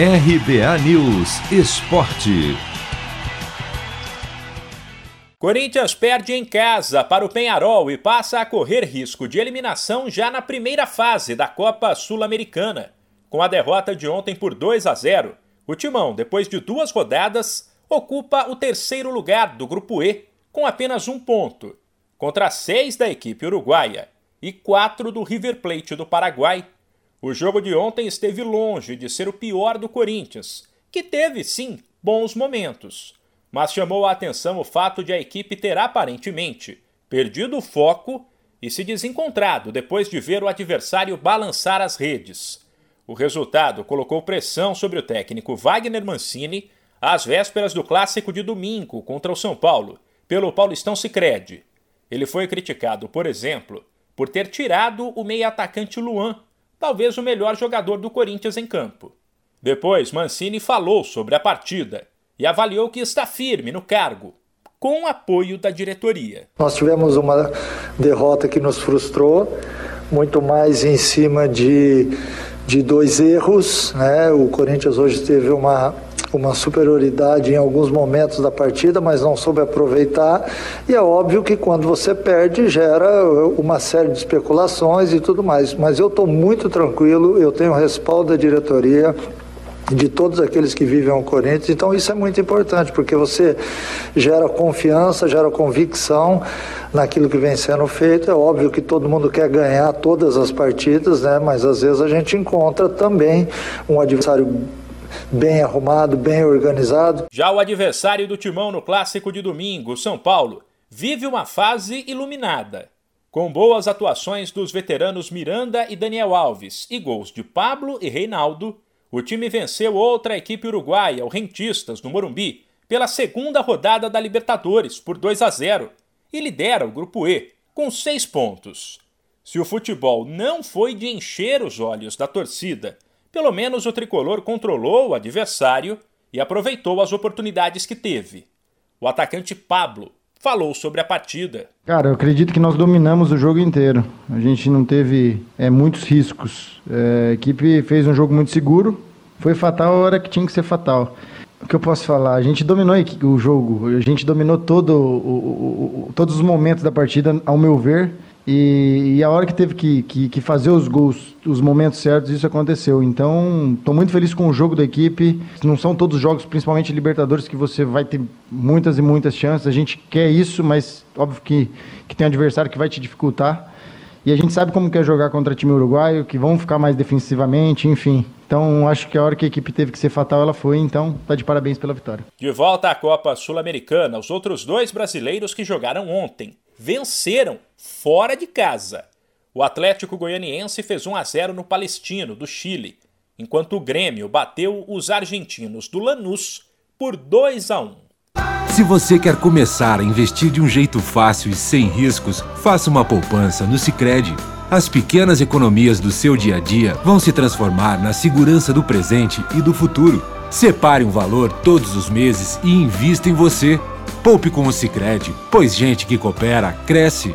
RBA News Esporte. Corinthians perde em casa para o Penharol e passa a correr risco de eliminação já na primeira fase da Copa Sul-Americana. Com a derrota de ontem por 2 a 0, o Timão, depois de duas rodadas, ocupa o terceiro lugar do Grupo E, com apenas um ponto, contra seis da equipe uruguaia e quatro do River Plate do Paraguai, o jogo de ontem esteve longe de ser o pior do Corinthians, que teve sim bons momentos, mas chamou a atenção o fato de a equipe ter aparentemente perdido o foco e se desencontrado depois de ver o adversário balançar as redes. O resultado colocou pressão sobre o técnico Wagner Mancini às vésperas do clássico de domingo contra o São Paulo, pelo Paulistão Sicredi. Ele foi criticado, por exemplo, por ter tirado o meia-atacante Luan talvez o melhor jogador do Corinthians em campo. Depois, Mancini falou sobre a partida e avaliou que está firme no cargo, com apoio da diretoria. Nós tivemos uma derrota que nos frustrou, muito mais em cima de, de dois erros. Né? O Corinthians hoje teve uma uma superioridade em alguns momentos da partida, mas não soube aproveitar. E é óbvio que quando você perde, gera uma série de especulações e tudo mais. Mas eu estou muito tranquilo, eu tenho respaldo da diretoria de todos aqueles que vivem o Corinthians. Então isso é muito importante, porque você gera confiança, gera convicção naquilo que vem sendo feito. É óbvio que todo mundo quer ganhar todas as partidas, né? Mas às vezes a gente encontra também um adversário bem arrumado, bem organizado. Já o adversário do Timão no clássico de domingo, São Paulo, vive uma fase iluminada. Com boas atuações dos veteranos Miranda e Daniel Alves e gols de Pablo e Reinaldo, o time venceu outra equipe uruguaia, o Rentistas, no Morumbi, pela segunda rodada da Libertadores, por 2 a 0, e lidera o Grupo E, com seis pontos. Se o futebol não foi de encher os olhos da torcida pelo menos o tricolor controlou o adversário e aproveitou as oportunidades que teve. O atacante Pablo falou sobre a partida. Cara, eu acredito que nós dominamos o jogo inteiro. A gente não teve é, muitos riscos. É, a equipe fez um jogo muito seguro. Foi fatal a hora que tinha que ser fatal. O que eu posso falar? A gente dominou o jogo. A gente dominou todo o, o, todos os momentos da partida, ao meu ver. E, e, a hora que teve que, que, que, fazer os gols, os momentos certos, isso aconteceu. Então, estou muito feliz com o jogo da equipe. Não são todos os jogos, principalmente Libertadores, que você vai ter muitas e muitas chances. A gente quer isso, mas óbvio que, que tem um adversário que vai te dificultar. E a gente sabe como quer jogar contra time uruguaio, que vão ficar mais defensivamente, enfim. Então, acho que a hora que a equipe teve que ser fatal, ela foi. Então, tá de parabéns pela vitória. De volta à Copa Sul-Americana, os outros dois brasileiros que jogaram ontem venceram fora de casa. O Atlético Goianiense fez 1 a 0 no Palestino, do Chile, enquanto o Grêmio bateu os argentinos do Lanús por 2 a 1. Se você quer começar a investir de um jeito fácil e sem riscos, faça uma poupança no Sicredi. As pequenas economias do seu dia a dia vão se transformar na segurança do presente e do futuro. Separe um valor todos os meses e invista em você. Poupe com o Sicredi, pois gente que coopera cresce.